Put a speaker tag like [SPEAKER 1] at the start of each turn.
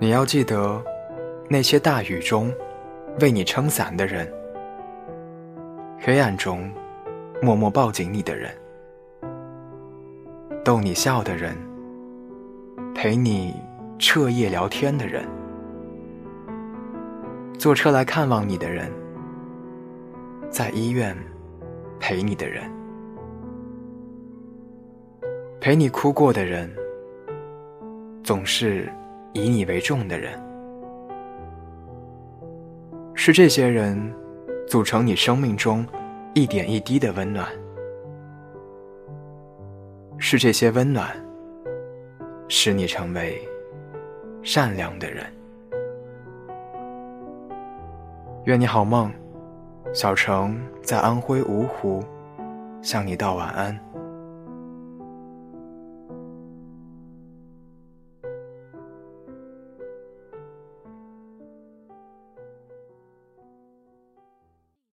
[SPEAKER 1] 你要记得，那些大雨中为你撑伞的人，黑暗中默默抱紧你的人，逗你笑的人，陪你彻夜聊天的人，坐车来看望你的人，在医院陪你的人，陪你哭过的人，总是。以你为重的人，是这些人组成你生命中一点一滴的温暖，是这些温暖使你成为善良的人。愿你好梦，小城在安徽芜湖向你道晚安。